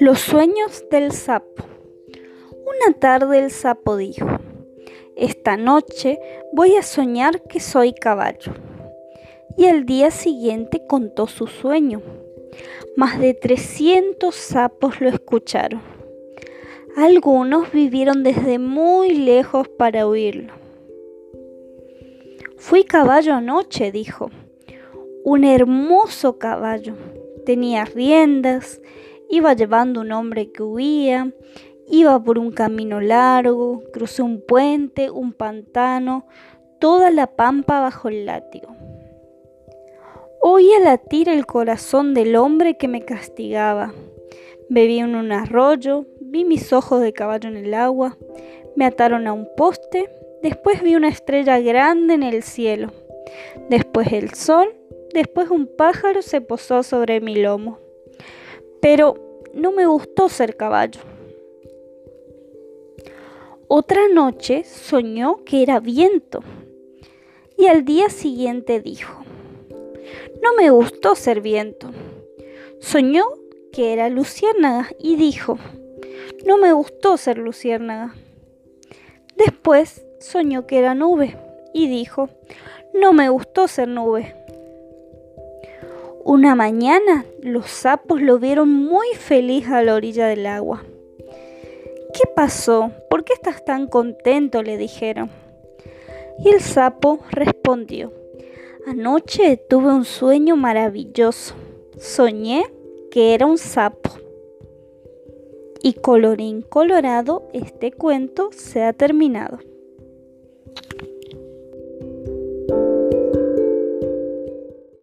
Los sueños del sapo. Una tarde el sapo dijo, esta noche voy a soñar que soy caballo. Y el día siguiente contó su sueño. Más de 300 sapos lo escucharon. Algunos vivieron desde muy lejos para oírlo. Fui caballo anoche, dijo. Un hermoso caballo. Tenía riendas Iba llevando un hombre que huía, iba por un camino largo, crucé un puente, un pantano, toda la pampa bajo el látigo. Oía latir el corazón del hombre que me castigaba. Bebí en un arroyo, vi mis ojos de caballo en el agua, me ataron a un poste, después vi una estrella grande en el cielo, después el sol, después un pájaro se posó sobre mi lomo pero no me gustó ser caballo. Otra noche soñó que era viento y al día siguiente dijo, no me gustó ser viento. Soñó que era luciérnaga y dijo, no me gustó ser luciérnaga. Después soñó que era nube y dijo, no me gustó ser nube. Una mañana los sapos lo vieron muy feliz a la orilla del agua. ¿Qué pasó? ¿Por qué estás tan contento? le dijeron. Y el sapo respondió, anoche tuve un sueño maravilloso. Soñé que era un sapo. Y colorín colorado, este cuento se ha terminado.